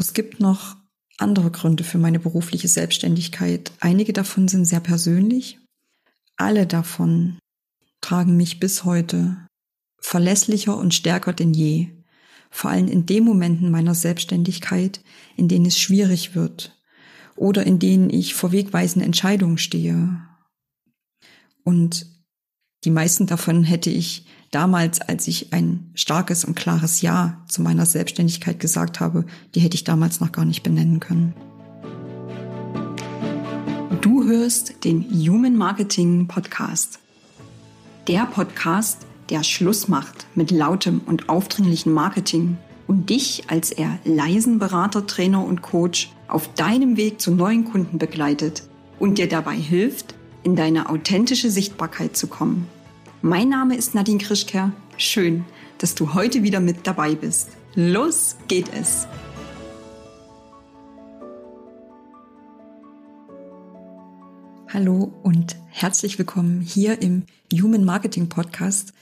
Doch es gibt noch andere Gründe für meine berufliche Selbstständigkeit. Einige davon sind sehr persönlich. Alle davon tragen mich bis heute verlässlicher und stärker denn je. Vor allem in den Momenten meiner Selbstständigkeit, in denen es schwierig wird oder in denen ich vor wegweisenden Entscheidungen stehe. Und die meisten davon hätte ich damals, als ich ein starkes und klares Ja zu meiner Selbstständigkeit gesagt habe, die hätte ich damals noch gar nicht benennen können. Du hörst den Human Marketing Podcast. Der Podcast, der Schluss macht mit lautem und aufdringlichem Marketing und dich als eher leisen Berater, Trainer und Coach auf deinem Weg zu neuen Kunden begleitet und dir dabei hilft, in deine authentische Sichtbarkeit zu kommen. Mein Name ist Nadine Krischker. Schön, dass du heute wieder mit dabei bist. Los geht es! Hallo und herzlich willkommen hier im Human Marketing Podcast.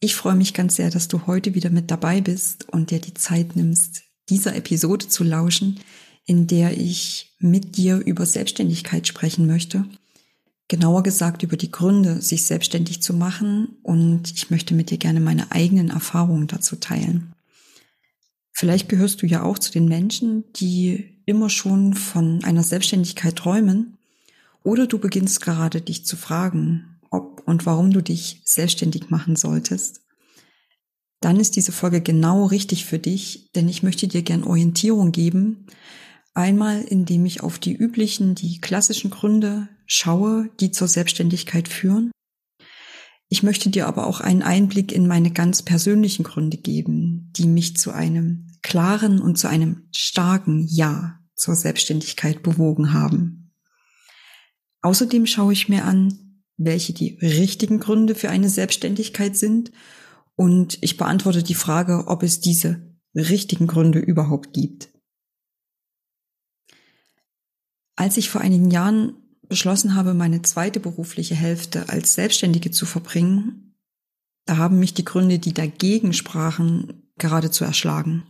Ich freue mich ganz sehr, dass du heute wieder mit dabei bist und dir die Zeit nimmst, dieser Episode zu lauschen, in der ich mit dir über Selbstständigkeit sprechen möchte genauer gesagt über die Gründe, sich selbstständig zu machen und ich möchte mit dir gerne meine eigenen Erfahrungen dazu teilen. Vielleicht gehörst du ja auch zu den Menschen, die immer schon von einer Selbstständigkeit träumen oder du beginnst gerade dich zu fragen, ob und warum du dich selbstständig machen solltest. Dann ist diese Folge genau richtig für dich, denn ich möchte dir gern Orientierung geben, Einmal, indem ich auf die üblichen, die klassischen Gründe schaue, die zur Selbstständigkeit führen. Ich möchte dir aber auch einen Einblick in meine ganz persönlichen Gründe geben, die mich zu einem klaren und zu einem starken Ja zur Selbstständigkeit bewogen haben. Außerdem schaue ich mir an, welche die richtigen Gründe für eine Selbstständigkeit sind und ich beantworte die Frage, ob es diese richtigen Gründe überhaupt gibt. Als ich vor einigen Jahren beschlossen habe, meine zweite berufliche Hälfte als Selbstständige zu verbringen, da haben mich die Gründe, die dagegen sprachen, geradezu erschlagen.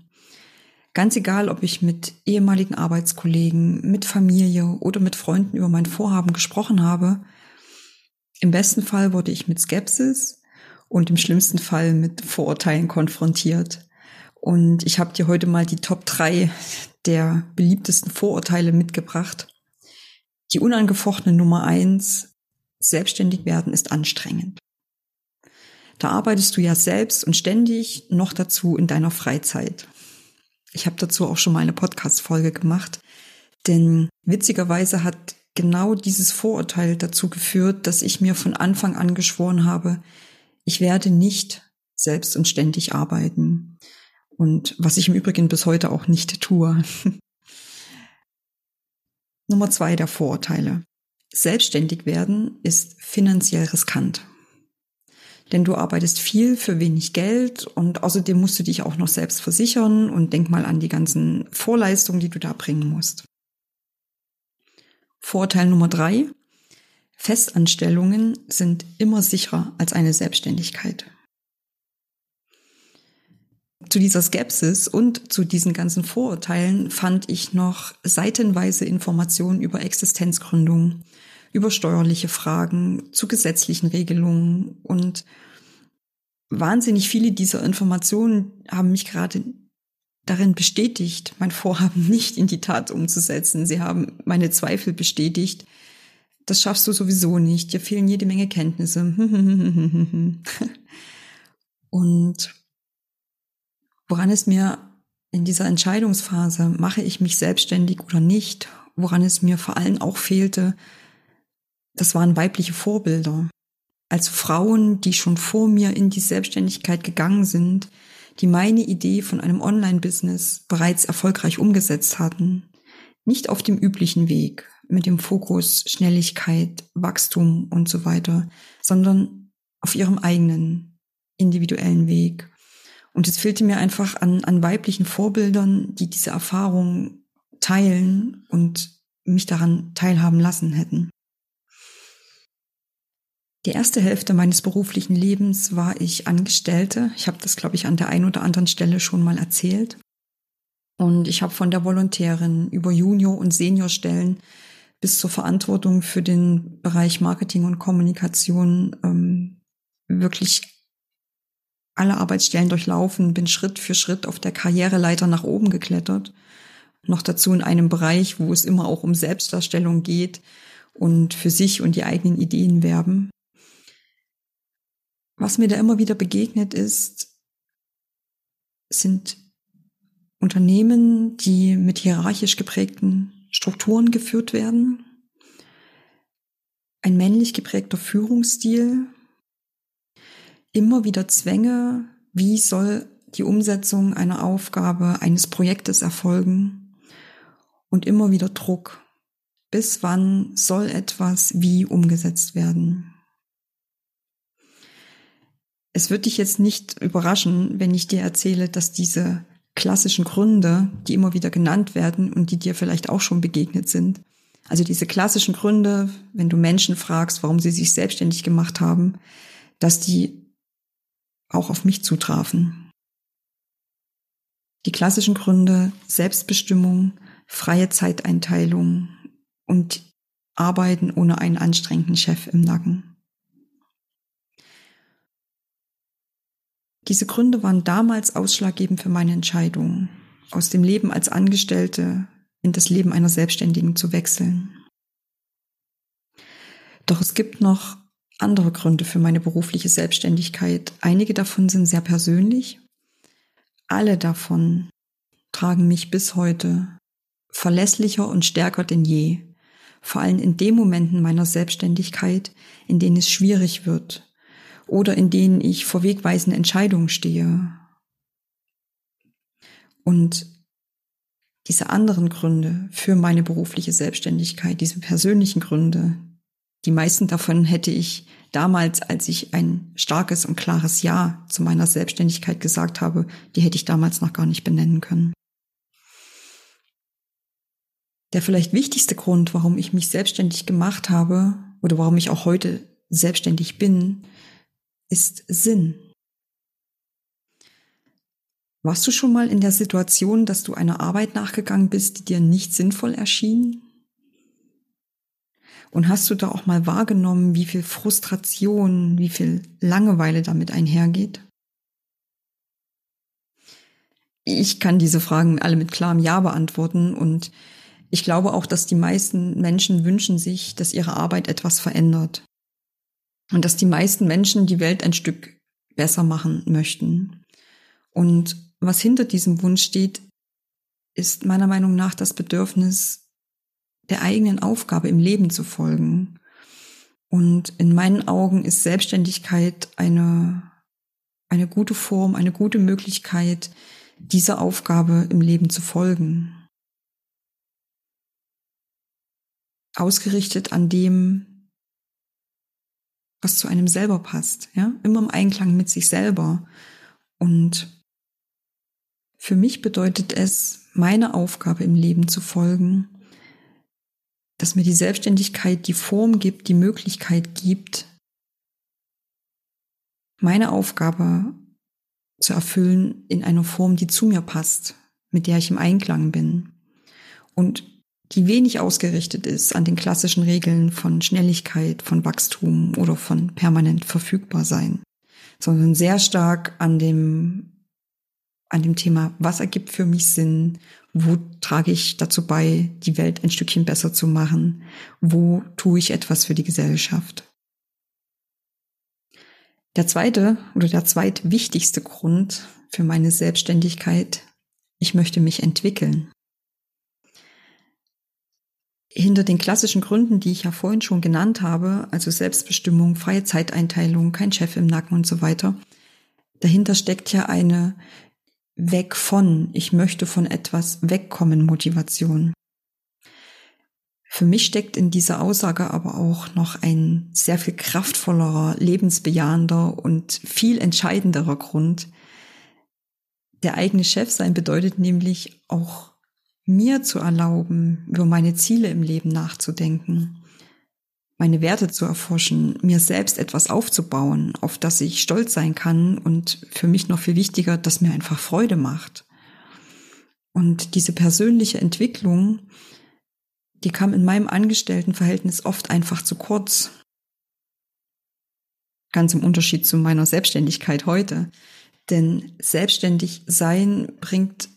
Ganz egal, ob ich mit ehemaligen Arbeitskollegen, mit Familie oder mit Freunden über mein Vorhaben gesprochen habe, im besten Fall wurde ich mit Skepsis und im schlimmsten Fall mit Vorurteilen konfrontiert. Und ich habe dir heute mal die Top 3 der beliebtesten Vorurteile mitgebracht. Die unangefochtene Nummer eins, selbstständig werden ist anstrengend. Da arbeitest du ja selbst und ständig noch dazu in deiner Freizeit. Ich habe dazu auch schon mal eine Podcast-Folge gemacht, denn witzigerweise hat genau dieses Vorurteil dazu geführt, dass ich mir von Anfang an geschworen habe, ich werde nicht selbst und ständig arbeiten. Und was ich im Übrigen bis heute auch nicht tue. Nummer zwei der Vorurteile. Selbstständig werden ist finanziell riskant. Denn du arbeitest viel für wenig Geld und außerdem musst du dich auch noch selbst versichern und denk mal an die ganzen Vorleistungen, die du da bringen musst. Vorteil Nummer drei. Festanstellungen sind immer sicherer als eine Selbstständigkeit zu dieser Skepsis und zu diesen ganzen Vorurteilen fand ich noch seitenweise Informationen über Existenzgründung, über steuerliche Fragen, zu gesetzlichen Regelungen und wahnsinnig viele dieser Informationen haben mich gerade darin bestätigt, mein Vorhaben nicht in die Tat umzusetzen. Sie haben meine Zweifel bestätigt. Das schaffst du sowieso nicht. Dir fehlen jede Menge Kenntnisse. Und woran es mir in dieser Entscheidungsphase, mache ich mich selbstständig oder nicht, woran es mir vor allem auch fehlte, das waren weibliche Vorbilder. Also Frauen, die schon vor mir in die Selbstständigkeit gegangen sind, die meine Idee von einem Online-Business bereits erfolgreich umgesetzt hatten. Nicht auf dem üblichen Weg mit dem Fokus Schnelligkeit, Wachstum und so weiter, sondern auf ihrem eigenen individuellen Weg. Und es fehlte mir einfach an, an weiblichen Vorbildern, die diese Erfahrung teilen und mich daran teilhaben lassen hätten. Die erste Hälfte meines beruflichen Lebens war ich Angestellte. Ich habe das, glaube ich, an der einen oder anderen Stelle schon mal erzählt. Und ich habe von der Volontärin über Junior- und Seniorstellen bis zur Verantwortung für den Bereich Marketing und Kommunikation ähm, wirklich alle Arbeitsstellen durchlaufen, bin Schritt für Schritt auf der Karriereleiter nach oben geklettert. Noch dazu in einem Bereich, wo es immer auch um Selbstdarstellung geht und für sich und die eigenen Ideen werben. Was mir da immer wieder begegnet ist, sind Unternehmen, die mit hierarchisch geprägten Strukturen geführt werden, ein männlich geprägter Führungsstil, immer wieder Zwänge, wie soll die Umsetzung einer Aufgabe, eines Projektes erfolgen und immer wieder Druck. Bis wann soll etwas wie umgesetzt werden? Es wird dich jetzt nicht überraschen, wenn ich dir erzähle, dass diese klassischen Gründe, die immer wieder genannt werden und die dir vielleicht auch schon begegnet sind, also diese klassischen Gründe, wenn du Menschen fragst, warum sie sich selbstständig gemacht haben, dass die auch auf mich zutrafen. Die klassischen Gründe Selbstbestimmung, freie Zeiteinteilung und Arbeiten ohne einen anstrengenden Chef im Nacken. Diese Gründe waren damals ausschlaggebend für meine Entscheidung, aus dem Leben als Angestellte in das Leben einer Selbstständigen zu wechseln. Doch es gibt noch andere Gründe für meine berufliche Selbstständigkeit. Einige davon sind sehr persönlich. Alle davon tragen mich bis heute verlässlicher und stärker denn je. Vor allem in den Momenten meiner Selbstständigkeit, in denen es schwierig wird oder in denen ich vor wegweisenden Entscheidungen stehe. Und diese anderen Gründe für meine berufliche Selbstständigkeit, diese persönlichen Gründe, die meisten davon hätte ich damals, als ich ein starkes und klares Ja zu meiner Selbstständigkeit gesagt habe, die hätte ich damals noch gar nicht benennen können. Der vielleicht wichtigste Grund, warum ich mich selbstständig gemacht habe oder warum ich auch heute selbstständig bin, ist Sinn. Warst du schon mal in der Situation, dass du einer Arbeit nachgegangen bist, die dir nicht sinnvoll erschien? Und hast du da auch mal wahrgenommen, wie viel Frustration, wie viel Langeweile damit einhergeht? Ich kann diese Fragen alle mit klarem Ja beantworten und ich glaube auch, dass die meisten Menschen wünschen sich, dass ihre Arbeit etwas verändert. Und dass die meisten Menschen die Welt ein Stück besser machen möchten. Und was hinter diesem Wunsch steht, ist meiner Meinung nach das Bedürfnis, der eigenen Aufgabe im Leben zu folgen. Und in meinen Augen ist Selbstständigkeit eine, eine gute Form, eine gute Möglichkeit, dieser Aufgabe im Leben zu folgen. Ausgerichtet an dem, was zu einem selber passt, ja, immer im Einklang mit sich selber. Und für mich bedeutet es, meine Aufgabe im Leben zu folgen, dass mir die Selbstständigkeit die Form gibt, die Möglichkeit gibt, meine Aufgabe zu erfüllen in einer Form, die zu mir passt, mit der ich im Einklang bin. Und die wenig ausgerichtet ist an den klassischen Regeln von Schnelligkeit, von Wachstum oder von permanent verfügbar sein, sondern sehr stark an dem, an dem Thema, was ergibt für mich Sinn, wo trage ich dazu bei, die Welt ein Stückchen besser zu machen? Wo tue ich etwas für die Gesellschaft? Der zweite oder der zweitwichtigste Grund für meine Selbstständigkeit, ich möchte mich entwickeln. Hinter den klassischen Gründen, die ich ja vorhin schon genannt habe, also Selbstbestimmung, freie Zeiteinteilung, kein Chef im Nacken und so weiter, dahinter steckt ja eine weg von, ich möchte von etwas wegkommen Motivation. Für mich steckt in dieser Aussage aber auch noch ein sehr viel kraftvollerer, lebensbejahender und viel entscheidenderer Grund. Der eigene Chef sein bedeutet nämlich auch mir zu erlauben, über meine Ziele im Leben nachzudenken meine Werte zu erforschen, mir selbst etwas aufzubauen, auf das ich stolz sein kann und für mich noch viel wichtiger, das mir einfach Freude macht. Und diese persönliche Entwicklung, die kam in meinem Angestelltenverhältnis oft einfach zu kurz. Ganz im Unterschied zu meiner Selbstständigkeit heute. Denn selbstständig sein bringt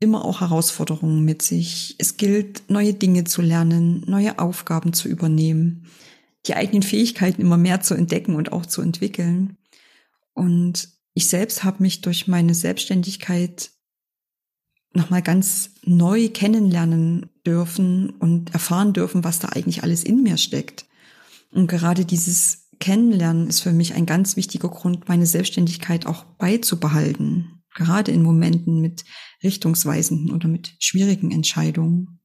immer auch Herausforderungen mit sich. Es gilt, neue Dinge zu lernen, neue Aufgaben zu übernehmen, die eigenen Fähigkeiten immer mehr zu entdecken und auch zu entwickeln. Und ich selbst habe mich durch meine Selbstständigkeit nochmal ganz neu kennenlernen dürfen und erfahren dürfen, was da eigentlich alles in mir steckt. Und gerade dieses Kennenlernen ist für mich ein ganz wichtiger Grund, meine Selbstständigkeit auch beizubehalten. Gerade in Momenten mit richtungsweisenden oder mit schwierigen Entscheidungen.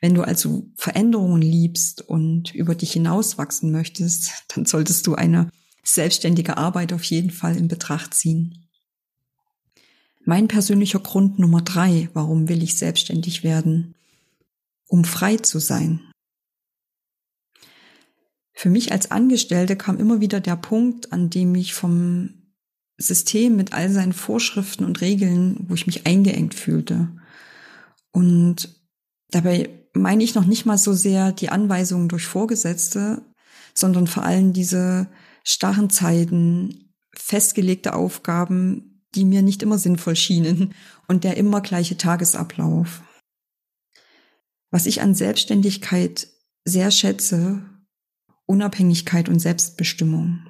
Wenn du also Veränderungen liebst und über dich hinauswachsen möchtest, dann solltest du eine selbstständige Arbeit auf jeden Fall in Betracht ziehen. Mein persönlicher Grund Nummer drei, warum will ich selbstständig werden? Um frei zu sein. Für mich als Angestellte kam immer wieder der Punkt, an dem ich vom System mit all seinen Vorschriften und Regeln, wo ich mich eingeengt fühlte. Und dabei meine ich noch nicht mal so sehr die Anweisungen durch Vorgesetzte, sondern vor allem diese starren Zeiten, festgelegte Aufgaben, die mir nicht immer sinnvoll schienen und der immer gleiche Tagesablauf. Was ich an Selbstständigkeit sehr schätze, Unabhängigkeit und Selbstbestimmung.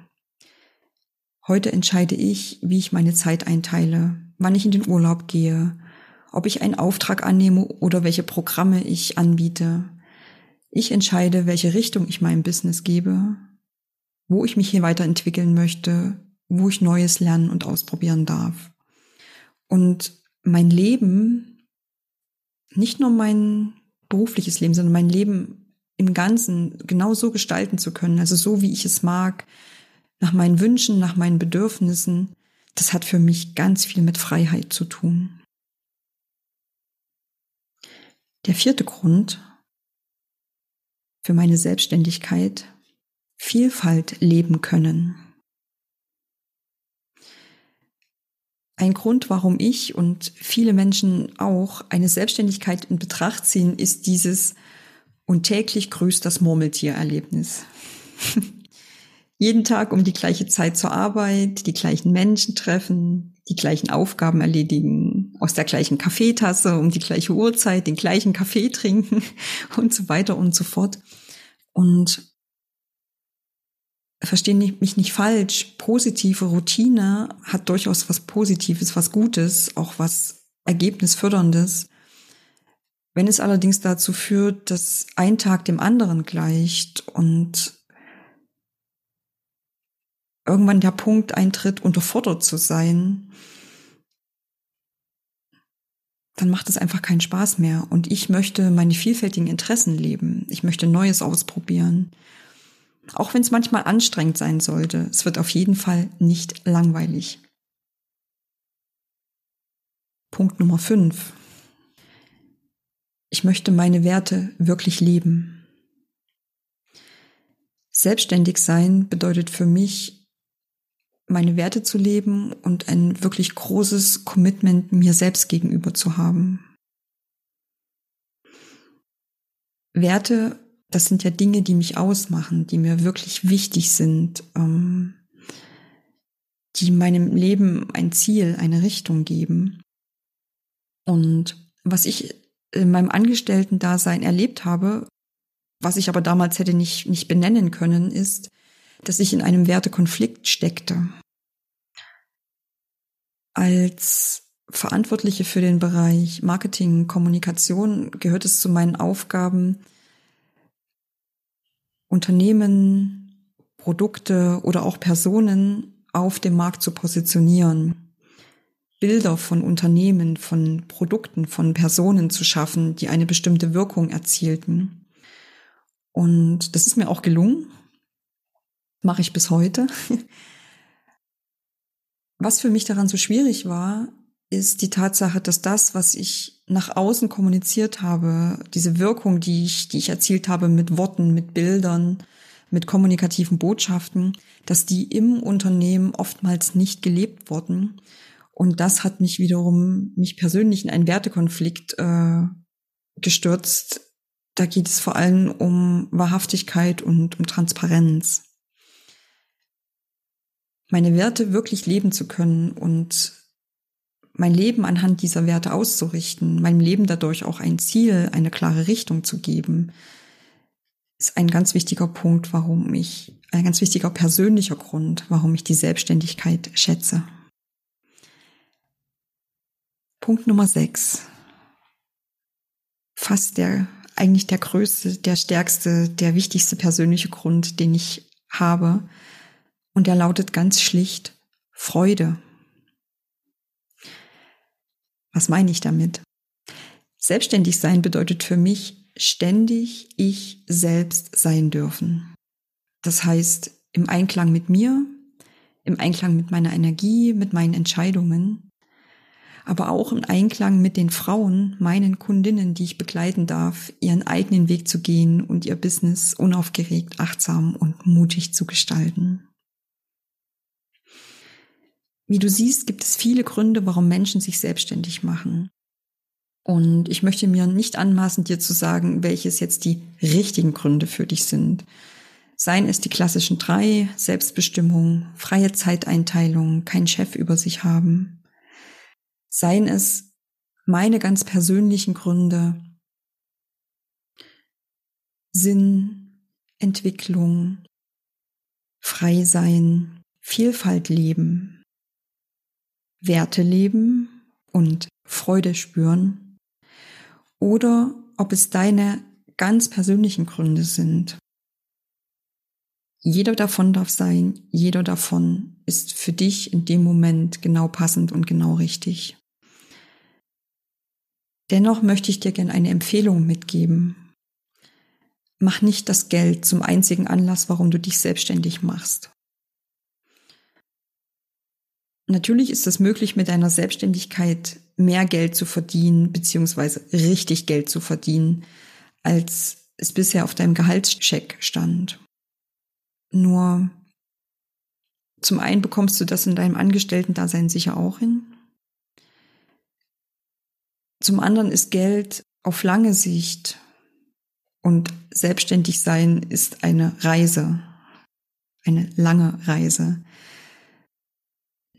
Heute entscheide ich, wie ich meine Zeit einteile, wann ich in den Urlaub gehe, ob ich einen Auftrag annehme oder welche Programme ich anbiete. Ich entscheide, welche Richtung ich meinem Business gebe, wo ich mich hier weiterentwickeln möchte, wo ich Neues lernen und ausprobieren darf. Und mein Leben, nicht nur mein berufliches Leben, sondern mein Leben im Ganzen genau so gestalten zu können, also so wie ich es mag, nach meinen Wünschen, nach meinen Bedürfnissen, das hat für mich ganz viel mit Freiheit zu tun. Der vierte Grund für meine Selbstständigkeit, Vielfalt leben können. Ein Grund, warum ich und viele Menschen auch eine Selbstständigkeit in Betracht ziehen, ist dieses und täglich grüßt das Murmeltier-Erlebnis. Jeden Tag um die gleiche Zeit zur Arbeit, die gleichen Menschen treffen, die gleichen Aufgaben erledigen, aus der gleichen Kaffeetasse um die gleiche Uhrzeit den gleichen Kaffee trinken und so weiter und so fort. Und verstehen mich nicht falsch, positive Routine hat durchaus was Positives, was Gutes, auch was Ergebnisförderndes. Wenn es allerdings dazu führt, dass ein Tag dem anderen gleicht und irgendwann der Punkt eintritt, unterfordert zu sein, dann macht es einfach keinen Spaß mehr. Und ich möchte meine vielfältigen Interessen leben. Ich möchte Neues ausprobieren. Auch wenn es manchmal anstrengend sein sollte, es wird auf jeden Fall nicht langweilig. Punkt Nummer 5. Ich möchte meine Werte wirklich leben. Selbstständig sein bedeutet für mich, meine Werte zu leben und ein wirklich großes Commitment mir selbst gegenüber zu haben. Werte das sind ja Dinge, die mich ausmachen, die mir wirklich wichtig sind, ähm, die meinem Leben ein Ziel, eine Richtung geben. Und was ich in meinem Angestellten-Dasein erlebt habe, was ich aber damals hätte nicht, nicht benennen können, ist, dass ich in einem Wertekonflikt steckte. Als Verantwortliche für den Bereich Marketing, Kommunikation gehört es zu meinen Aufgaben, Unternehmen, Produkte oder auch Personen auf dem Markt zu positionieren. Bilder von Unternehmen, von Produkten, von Personen zu schaffen, die eine bestimmte Wirkung erzielten. Und das ist mir auch gelungen. Mache ich bis heute. Was für mich daran so schwierig war, ist die Tatsache, dass das, was ich nach außen kommuniziert habe, diese Wirkung, die ich, die ich erzielt habe mit Worten, mit Bildern, mit kommunikativen Botschaften, dass die im Unternehmen oftmals nicht gelebt wurden Und das hat mich wiederum, mich persönlich in einen Wertekonflikt äh, gestürzt. Da geht es vor allem um Wahrhaftigkeit und um Transparenz. Meine Werte wirklich leben zu können und mein Leben anhand dieser Werte auszurichten, meinem Leben dadurch auch ein Ziel, eine klare Richtung zu geben, ist ein ganz wichtiger Punkt, warum ich, ein ganz wichtiger persönlicher Grund, warum ich die Selbstständigkeit schätze. Punkt Nummer sechs. Fast der, eigentlich der größte, der stärkste, der wichtigste persönliche Grund, den ich habe. Und der lautet ganz schlicht Freude. Was meine ich damit? Selbstständig sein bedeutet für mich ständig ich selbst sein dürfen. Das heißt, im Einklang mit mir, im Einklang mit meiner Energie, mit meinen Entscheidungen, aber auch im Einklang mit den Frauen, meinen Kundinnen, die ich begleiten darf, ihren eigenen Weg zu gehen und ihr Business unaufgeregt, achtsam und mutig zu gestalten. Wie du siehst, gibt es viele Gründe, warum Menschen sich selbstständig machen. Und ich möchte mir nicht anmaßen, dir zu sagen, welches jetzt die richtigen Gründe für dich sind. Seien es die klassischen drei, Selbstbestimmung, freie Zeiteinteilung, kein Chef über sich haben. Seien es meine ganz persönlichen Gründe, Sinn, Entwicklung, frei sein, Vielfalt leben, Werte leben und Freude spüren oder ob es deine ganz persönlichen Gründe sind. Jeder davon darf sein, jeder davon ist für dich in dem Moment genau passend und genau richtig. Dennoch möchte ich dir gerne eine Empfehlung mitgeben. Mach nicht das Geld zum einzigen Anlass, warum du dich selbstständig machst. Natürlich ist es möglich, mit deiner Selbstständigkeit mehr Geld zu verdienen, beziehungsweise richtig Geld zu verdienen, als es bisher auf deinem Gehaltscheck stand. Nur zum einen bekommst du das in deinem Angestellten-Dasein sicher auch hin. Zum anderen ist Geld auf lange Sicht und selbstständig sein ist eine Reise, eine lange Reise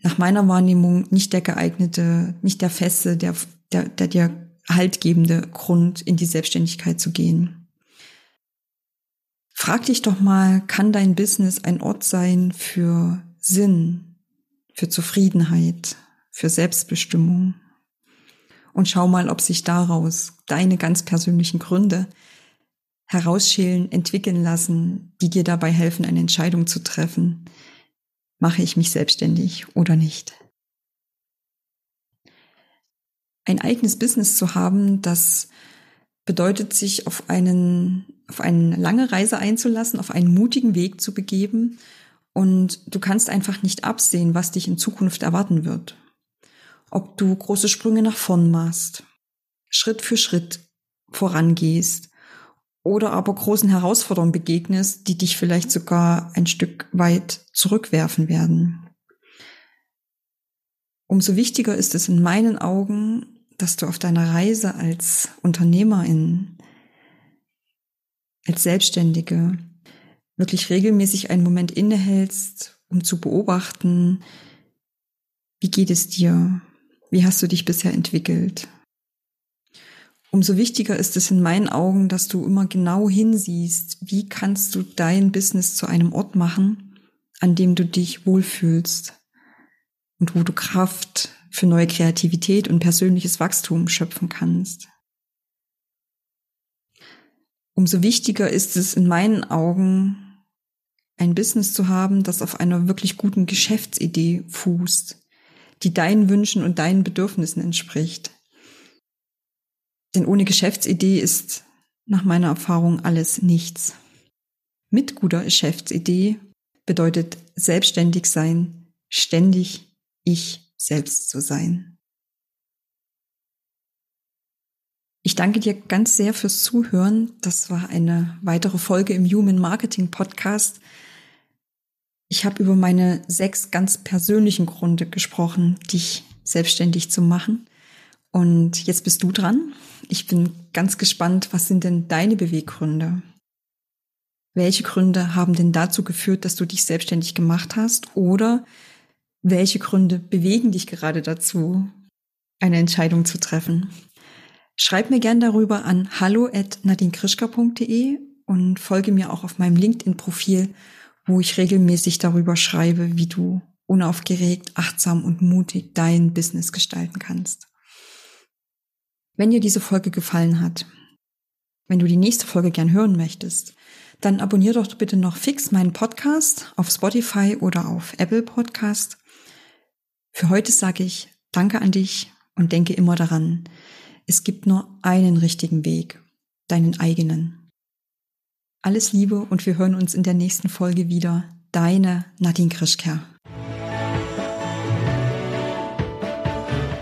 nach meiner Wahrnehmung nicht der geeignete, nicht der feste, der, der, der dir haltgebende Grund, in die Selbstständigkeit zu gehen. Frag dich doch mal, kann dein Business ein Ort sein für Sinn, für Zufriedenheit, für Selbstbestimmung? Und schau mal, ob sich daraus deine ganz persönlichen Gründe herausschälen, entwickeln lassen, die dir dabei helfen, eine Entscheidung zu treffen, mache ich mich selbstständig oder nicht. Ein eigenes Business zu haben, das bedeutet sich auf einen, auf eine lange Reise einzulassen, auf einen mutigen Weg zu begeben und du kannst einfach nicht absehen, was dich in Zukunft erwarten wird. Ob du große Sprünge nach vorn machst, Schritt für Schritt vorangehst oder aber großen Herausforderungen begegnest, die dich vielleicht sogar ein Stück weit zurückwerfen werden. Umso wichtiger ist es in meinen Augen, dass du auf deiner Reise als Unternehmerin, als Selbstständige wirklich regelmäßig einen Moment innehältst, um zu beobachten, wie geht es dir? Wie hast du dich bisher entwickelt? Umso wichtiger ist es in meinen Augen, dass du immer genau hinsiehst, wie kannst du dein Business zu einem Ort machen, an dem du dich wohlfühlst und wo du Kraft für neue Kreativität und persönliches Wachstum schöpfen kannst. Umso wichtiger ist es in meinen Augen, ein Business zu haben, das auf einer wirklich guten Geschäftsidee fußt, die deinen Wünschen und deinen Bedürfnissen entspricht denn ohne Geschäftsidee ist nach meiner Erfahrung alles nichts. Mit guter Geschäftsidee bedeutet selbstständig sein, ständig ich selbst zu sein. Ich danke dir ganz sehr fürs Zuhören. Das war eine weitere Folge im Human Marketing Podcast. Ich habe über meine sechs ganz persönlichen Gründe gesprochen, dich selbstständig zu machen. Und jetzt bist du dran. Ich bin ganz gespannt, was sind denn deine Beweggründe? Welche Gründe haben denn dazu geführt, dass du dich selbstständig gemacht hast? Oder welche Gründe bewegen dich gerade dazu, eine Entscheidung zu treffen? Schreib mir gern darüber an hallo@nadinkrischka.de und folge mir auch auf meinem LinkedIn-Profil, wo ich regelmäßig darüber schreibe, wie du unaufgeregt, achtsam und mutig dein Business gestalten kannst. Wenn dir diese Folge gefallen hat, wenn du die nächste Folge gern hören möchtest, dann abonnier doch bitte noch fix meinen Podcast auf Spotify oder auf Apple Podcast. Für heute sage ich Danke an dich und denke immer daran, es gibt nur einen richtigen Weg, deinen eigenen. Alles Liebe und wir hören uns in der nächsten Folge wieder. Deine Nadine Krischker.